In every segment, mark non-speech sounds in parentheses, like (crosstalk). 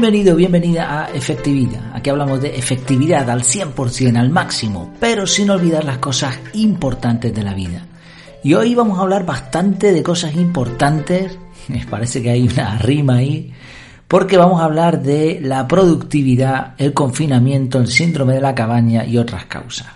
Bienvenido, bienvenida a Efectividad. Aquí hablamos de efectividad al 100%, al máximo, pero sin olvidar las cosas importantes de la vida. Y hoy vamos a hablar bastante de cosas importantes, (laughs) me parece que hay una rima ahí, porque vamos a hablar de la productividad, el confinamiento, el síndrome de la cabaña y otras causas.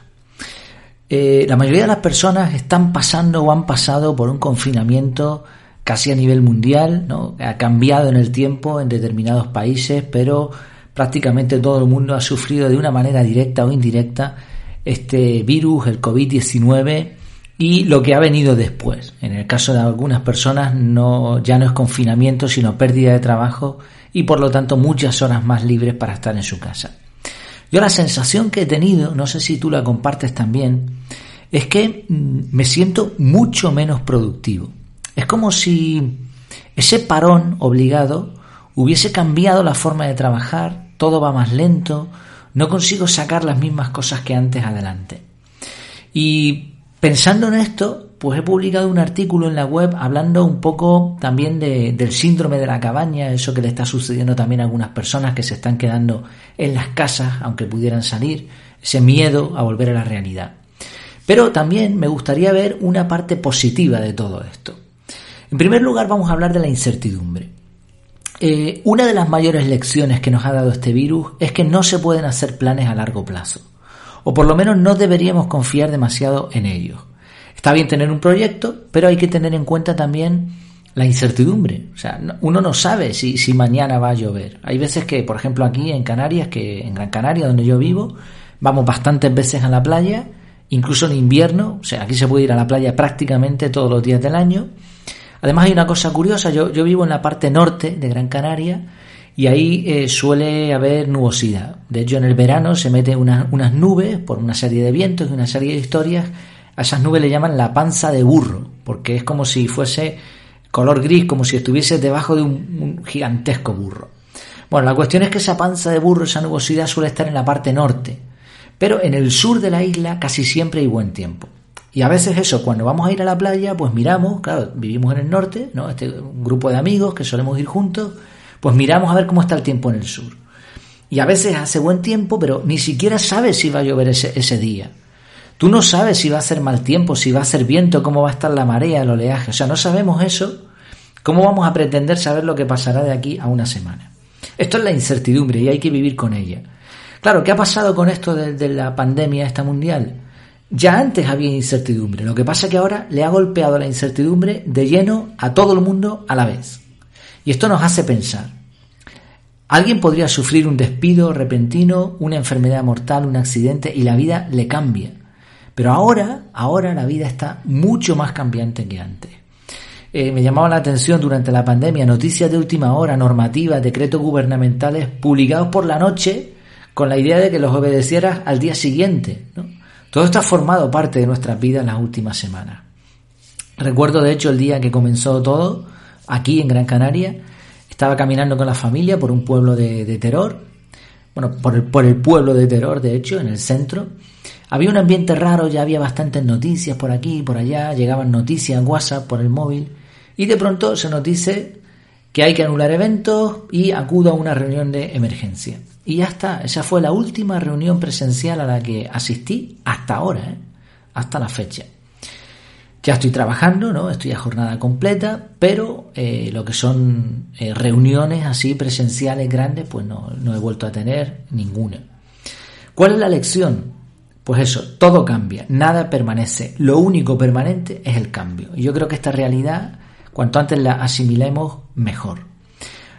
Eh, la mayoría de las personas están pasando o han pasado por un confinamiento casi a nivel mundial, ¿no? ha cambiado en el tiempo en determinados países, pero prácticamente todo el mundo ha sufrido de una manera directa o indirecta este virus, el COVID-19 y lo que ha venido después. En el caso de algunas personas no, ya no es confinamiento, sino pérdida de trabajo y por lo tanto muchas horas más libres para estar en su casa. Yo la sensación que he tenido, no sé si tú la compartes también, es que mm, me siento mucho menos productivo. Es como si ese parón obligado hubiese cambiado la forma de trabajar, todo va más lento, no consigo sacar las mismas cosas que antes adelante. Y pensando en esto, pues he publicado un artículo en la web hablando un poco también del síndrome de la cabaña, eso que le está sucediendo también a algunas personas que se están quedando en las casas, aunque pudieran salir, ese miedo a volver a la realidad. Pero también me gustaría ver una parte positiva de todo esto. En primer lugar, vamos a hablar de la incertidumbre. Eh, una de las mayores lecciones que nos ha dado este virus es que no se pueden hacer planes a largo plazo, o por lo menos no deberíamos confiar demasiado en ellos. Está bien tener un proyecto, pero hay que tener en cuenta también la incertidumbre. O sea, uno no sabe si, si mañana va a llover. Hay veces que, por ejemplo, aquí en Canarias, que en Gran Canaria, donde yo vivo, vamos bastantes veces a la playa, incluso en invierno, o sea, aquí se puede ir a la playa prácticamente todos los días del año, Además hay una cosa curiosa, yo, vivo en la parte norte de Gran Canaria y ahí eh, suele haber nubosidad. De hecho, en el verano se meten unas nubes por una serie de vientos y una serie de historias. A esas nubes le llaman la panza de burro, porque es como si fuese color gris, como si estuviese debajo de un gigantesco burro. Bueno, la cuestión es que esa panza de burro, esa nubosidad suele estar en la parte norte, pero en el sur de la isla casi siempre hay buen tiempo. Y a veces eso, cuando vamos a ir a la playa, pues miramos, claro, vivimos en el norte, ¿no? Este grupo de amigos que solemos ir juntos, pues miramos a ver cómo está el tiempo en el sur. Y a veces hace buen tiempo, pero ni siquiera sabes si va a llover ese, ese día. Tú no sabes si va a ser mal tiempo, si va a ser viento, cómo va a estar la marea, el oleaje. O sea, no sabemos eso. ¿Cómo vamos a pretender saber lo que pasará de aquí a una semana? Esto es la incertidumbre y hay que vivir con ella. Claro, ¿qué ha pasado con esto de, de la pandemia esta mundial? Ya antes había incertidumbre, lo que pasa es que ahora le ha golpeado la incertidumbre de lleno a todo el mundo a la vez. Y esto nos hace pensar. Alguien podría sufrir un despido repentino, una enfermedad mortal, un accidente y la vida le cambia. Pero ahora, ahora la vida está mucho más cambiante que antes. Eh, me llamaba la atención durante la pandemia noticias de última hora, normativas, decretos gubernamentales publicados por la noche con la idea de que los obedecieras al día siguiente. Todo esto ha formado parte de nuestras vidas en las últimas semanas. Recuerdo de hecho el día que comenzó todo, aquí en Gran Canaria, estaba caminando con la familia por un pueblo de, terror, bueno, por el, pueblo de terror, de hecho, en el centro. Había un ambiente raro, ya había bastantes noticias por aquí y por allá, llegaban noticias en WhatsApp por el móvil, y de pronto se nos dice que hay que anular eventos y acudo a una reunión de emergencia. Y ya está, esa fue la última reunión presencial a la que asistí hasta ahora, ¿eh? hasta la fecha. Ya estoy trabajando, ¿no? Estoy a jornada completa, pero eh, lo que son eh, reuniones así presenciales grandes, pues no, no he vuelto a tener ninguna. ¿Cuál es la lección? Pues eso, todo cambia, nada permanece. Lo único permanente es el cambio. Y yo creo que esta realidad, cuanto antes la asimilemos, mejor.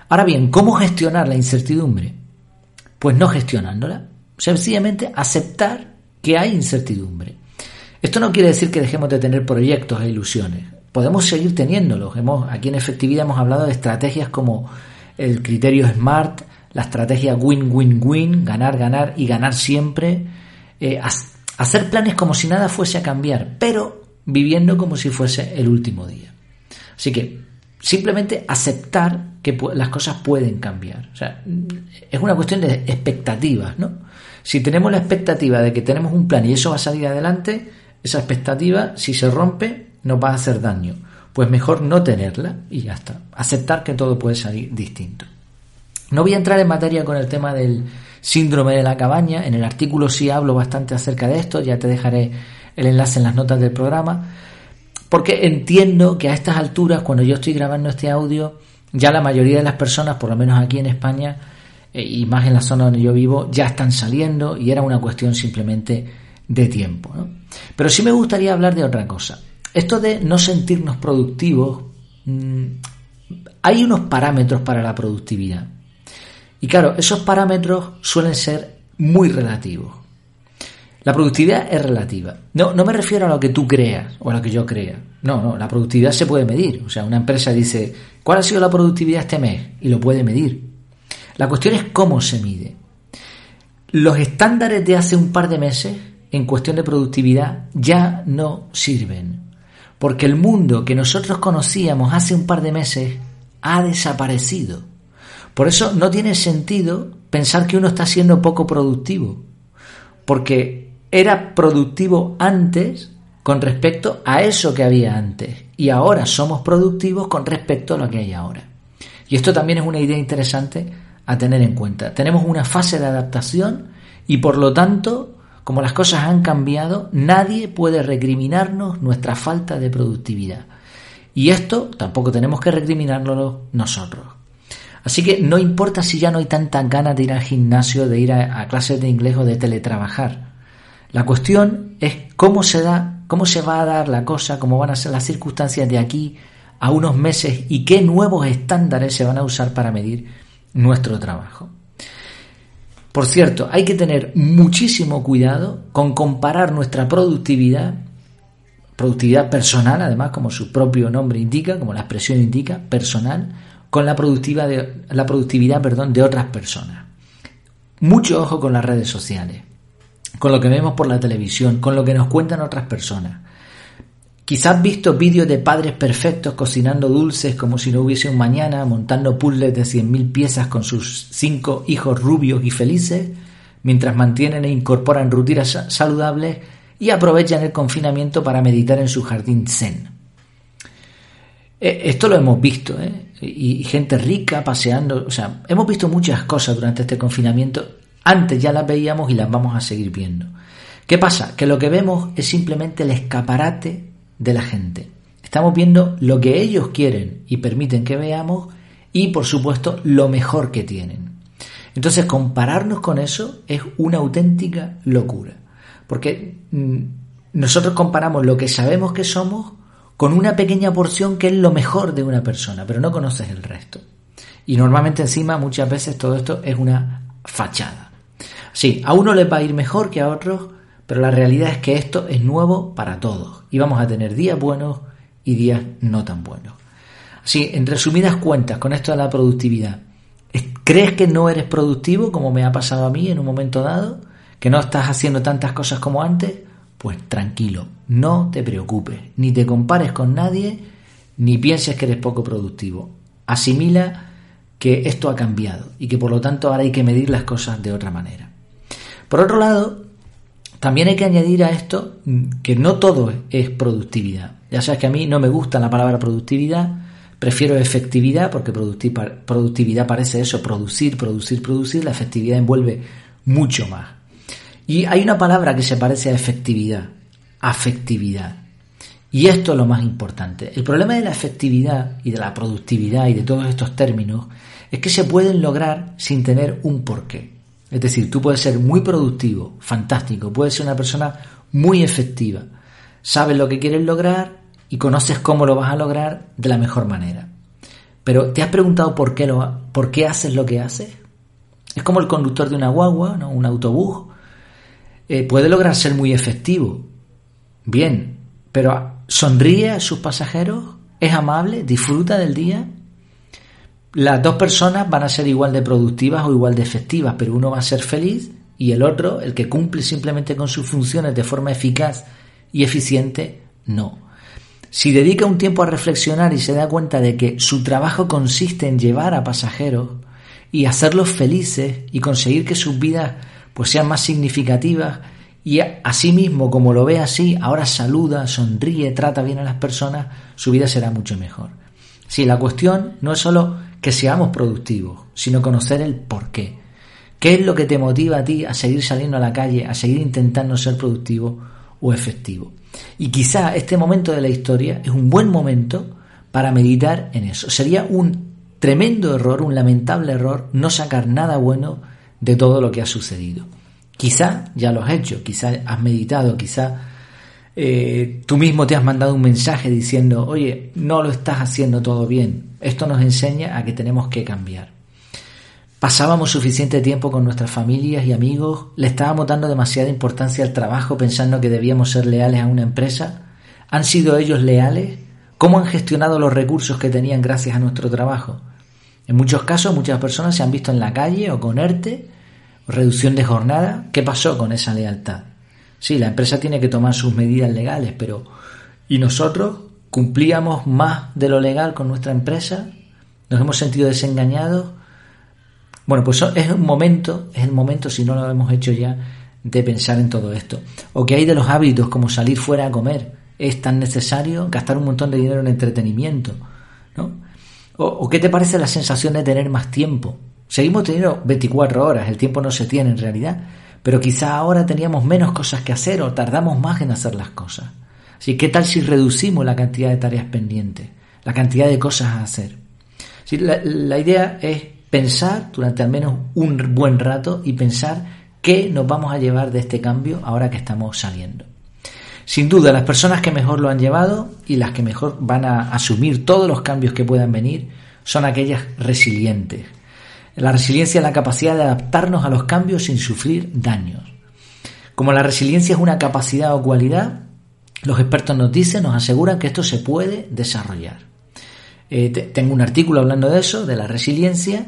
Ahora bien, ¿cómo gestionar la incertidumbre? Pues no gestionándola. Sencillamente aceptar que hay incertidumbre. Esto no quiere decir que dejemos de tener proyectos e ilusiones. Podemos seguir teniéndolos. Hemos, aquí en efectividad hemos hablado de estrategias como el criterio SMART, la estrategia win-win-win, ganar, ganar y ganar siempre. Eh, hacer planes como si nada fuese a cambiar, pero viviendo como si fuese el último día. Así que simplemente aceptar que las cosas pueden cambiar. O sea, es una cuestión de expectativas, ¿no? Si tenemos la expectativa de que tenemos un plan y eso va a salir adelante, esa expectativa, si se rompe, nos va a hacer daño. Pues mejor no tenerla y ya está. Aceptar que todo puede salir distinto. No voy a entrar en materia con el tema del síndrome de la cabaña, en el artículo sí hablo bastante acerca de esto, ya te dejaré el enlace en las notas del programa, porque entiendo que a estas alturas, cuando yo estoy grabando este audio, ya la mayoría de las personas, por lo menos aquí en España, eh, y más en la zona donde yo vivo, ya están saliendo y era una cuestión simplemente de tiempo. Pero sí me gustaría hablar de otra cosa. Esto de no sentirnos productivos, mm, hay unos parámetros para la productividad. Y claro, esos parámetros suelen ser muy relativos. La productividad es relativa. No, no me refiero a lo que tú creas o a lo que yo crea. No, no, la productividad se puede medir. O sea, una empresa dice, ¿cuál ha sido la productividad este mes? Y lo puede medir. La cuestión es cómo se mide. Los estándares de hace un par de meses en cuestión de productividad ya no sirven. Porque el mundo que nosotros conocíamos hace un par de meses ha desaparecido. Por eso no tiene sentido pensar que uno está siendo poco productivo. Porque era productivo antes con respecto a eso que había antes. Y ahora somos productivos con respecto a lo que hay ahora. Y esto también es una idea interesante a tener en cuenta. Tenemos una fase de adaptación y por lo tanto, como las cosas han cambiado, nadie puede recriminarnos nuestra falta de productividad. Y esto tampoco tenemos que recriminárnoslo nosotros. Así que no importa si ya no hay tantas ganas de ir al gimnasio, de ir a, clases de inglés o de teletrabajar. La cuestión es cómo se da, cómo se va a dar la cosa, cómo van a ser las circunstancias de aquí a unos meses y qué nuevos estándares se van a usar para medir nuestro trabajo. Por cierto, hay que tener muchísimo cuidado con comparar nuestra productividad, productividad personal, además, como su propio nombre indica, como la expresión indica, personal, con la productividad, de, la productividad perdón, de otras personas. Mucho ojo con las redes sociales, con lo que vemos por la televisión, con lo que nos cuentan otras personas. Quizás visto vídeos de padres perfectos cocinando dulces como si no hubiese un mañana, montando puzzles de 100.000 piezas con sus cinco hijos rubios y felices, mientras mantienen e incorporan rutinas saludables y aprovechan el confinamiento para meditar en su jardín zen. E, esto lo hemos visto, ¿eh? Y gente rica paseando, o sea, hemos visto muchas cosas durante este confinamiento. Antes ya las veíamos y las vamos a seguir viendo. ¿Qué pasa? Que lo que vemos es simplemente el escaparate de la gente. Estamos viendo lo que ellos quieren y permiten que veamos y por supuesto lo mejor que tienen. Entonces compararnos con eso es una auténtica locura. Porque mm, nosotros comparamos lo que sabemos que somos con una pequeña porción que es lo mejor de una persona, pero no conoces el resto. Y normalmente encima muchas veces todo esto es una fachada. Sí, a uno le va a ir mejor que a otros, pero la realidad es que esto es nuevo para todos y vamos a tener días buenos y días no tan buenos. Así, en resumidas cuentas, con esto de la productividad, ¿crees que no eres productivo como me ha pasado a mí en un momento dado? ¿Que no estás haciendo tantas cosas como antes? Pues tranquilo, no te preocupes, ni te compares con nadie, ni pienses que eres poco productivo. Asimila que esto ha cambiado y que por lo tanto ahora hay que medir las cosas de otra manera. Por otro lado, también hay que añadir a esto que no todo es productividad. Ya sabes que a mí no me gusta la palabra productividad, prefiero efectividad porque productividad parece eso, producir, producir, producir, la efectividad envuelve mucho más. Y hay una palabra que se parece a efectividad, afectividad. Y esto es lo más importante. El problema de la efectividad y de la productividad y de todos estos términos es que se pueden lograr sin tener un porqué. Es decir, tú puedes ser muy productivo, fantástico, puedes ser una persona muy efectiva, sabes lo que quieres lograr y conoces cómo lo vas a lograr de la mejor manera. Pero ¿te has preguntado por qué, lo, por qué haces lo que haces? Es como el conductor de una guagua, ¿no? un autobús. Eh, puede lograr ser muy efectivo, bien, pero sonríe a sus pasajeros, es amable, disfruta del día las dos personas van a ser igual de productivas o igual de efectivas, pero uno va a ser feliz y el otro, el que cumple simplemente con sus funciones de forma eficaz y eficiente, no. Si dedica un tiempo a reflexionar y se da cuenta de que su trabajo consiste en llevar a pasajeros y hacerlos felices y conseguir que sus vidas pues sean más significativas y asimismo como lo ve así, ahora saluda, sonríe, trata bien a las personas, su vida será mucho mejor. Si la cuestión no es solo que seamos productivos, sino conocer el por qué. ¿Qué es lo que te motiva a ti a seguir saliendo a la calle, a seguir intentando ser productivo o efectivo? Y quizá este momento de la historia es un buen momento para meditar en eso. Sería un tremendo error, un lamentable error, no sacar nada bueno de todo lo que ha sucedido. Quizá ya lo has hecho, quizá has meditado, quizá eh, tú mismo te has mandado un mensaje diciendo, oye, no lo estás haciendo todo bien. Esto nos enseña a que tenemos que cambiar. Pasábamos suficiente tiempo con nuestras familias y amigos, le estábamos dando demasiada importancia al trabajo pensando que debíamos ser leales a una empresa. ¿Han sido ellos leales? ¿Cómo han gestionado los recursos que tenían gracias a nuestro trabajo? En muchos casos muchas personas se han visto en la calle o con ERTE, reducción de jornada. ¿Qué pasó con esa lealtad? Sí, la empresa tiene que tomar sus medidas legales, pero ¿y nosotros cumplíamos más de lo legal con nuestra empresa? ¿Nos hemos sentido desengañados? Bueno, pues es un momento, es el momento, si no lo hemos hecho ya, de pensar en todo esto. O que hay de los hábitos como salir fuera a comer. Es tan necesario gastar un montón de dinero en entretenimiento, ¿no? ¿O, qué te parece la sensación de tener más tiempo? Seguimos teniendo 24 horas, el tiempo no se tiene en realidad, pero quizá ahora teníamos menos cosas que hacer o tardamos más en hacer las cosas. ¿Qué tal si reducimos la cantidad de tareas pendientes, la cantidad de cosas a hacer? la, la idea es pensar durante al menos un buen rato y pensar qué nos vamos a llevar de este cambio ahora que estamos saliendo. Sin duda, las personas que mejor lo han llevado y las que mejor van a asumir todos los cambios que puedan venir son aquellas resilientes. La resiliencia es la capacidad de adaptarnos a los cambios sin sufrir daños. Como la resiliencia es una capacidad o cualidad, los expertos nos dicen, nos aseguran que esto se puede desarrollar. Eh, tengo un artículo hablando de eso, de la resiliencia,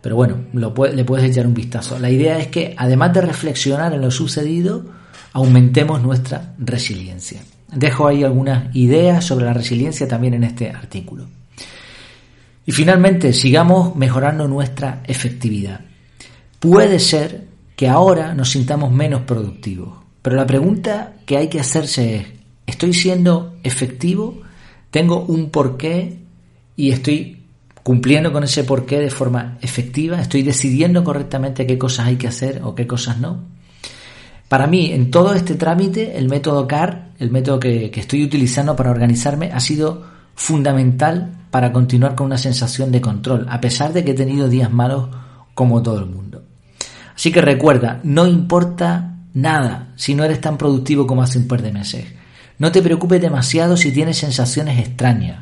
pero bueno, le puedes echar un vistazo. La idea es que además de reflexionar en lo sucedido, aumentemos nuestra resiliencia. Dejo ahí algunas ideas sobre la resiliencia también en este artículo. Y finalmente, sigamos mejorando nuestra efectividad. Puede ser que ahora nos sintamos menos productivos, pero la pregunta que hay que hacerse es, ¿estoy siendo efectivo? ¿Tengo un porqué y estoy cumpliendo con ese porqué de forma efectiva? ¿Estoy decidiendo correctamente qué cosas hay que hacer o qué cosas no? Para mí, en todo este trámite, el método CAR, el método que, estoy utilizando para organizarme, ha sido fundamental para continuar con una sensación de control, a pesar de que he tenido días malos como todo el mundo. Así que recuerda, no importa nada si no eres tan productivo como hace un par de meses. No te preocupes demasiado si tienes sensaciones extrañas.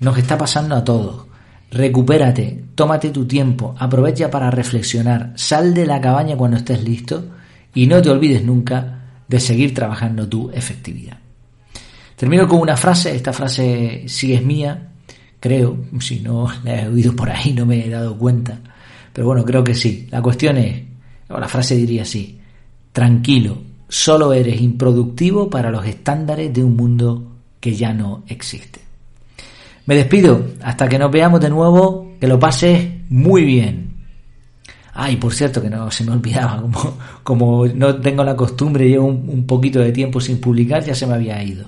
Nos está pasando a todos. Recupérate, tómate tu tiempo, aprovecha para reflexionar, sal de la cabaña cuando estés listo y no te olvides nunca de seguir trabajando tu efectividad. Termino con una frase, esta frase sí es mía, creo, si no la he oído por ahí no me he dado cuenta, pero bueno, creo que sí. La cuestión es, o la frase diría así, tranquilo, solo eres improductivo para los estándares de un mundo que ya no existe. Me despido, hasta que nos veamos de nuevo, que lo pases muy bien. Ay, por cierto, que no se me (laughs) olvidaba, como, como no tengo la costumbre, llevo un, poquito de tiempo sin publicar, ya se me había ido.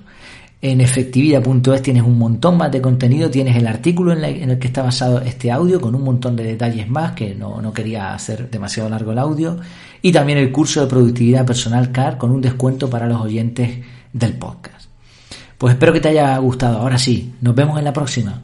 En efectividad.es tienes un montón más de contenido, tienes el artículo en, el que está basado este audio con un montón de detalles más, que no, no, quería hacer demasiado largo el audio, y también el curso de productividad personal CAR con un descuento para los oyentes del podcast. Pues espero que te haya gustado. Ahora sí, nos vemos en la próxima.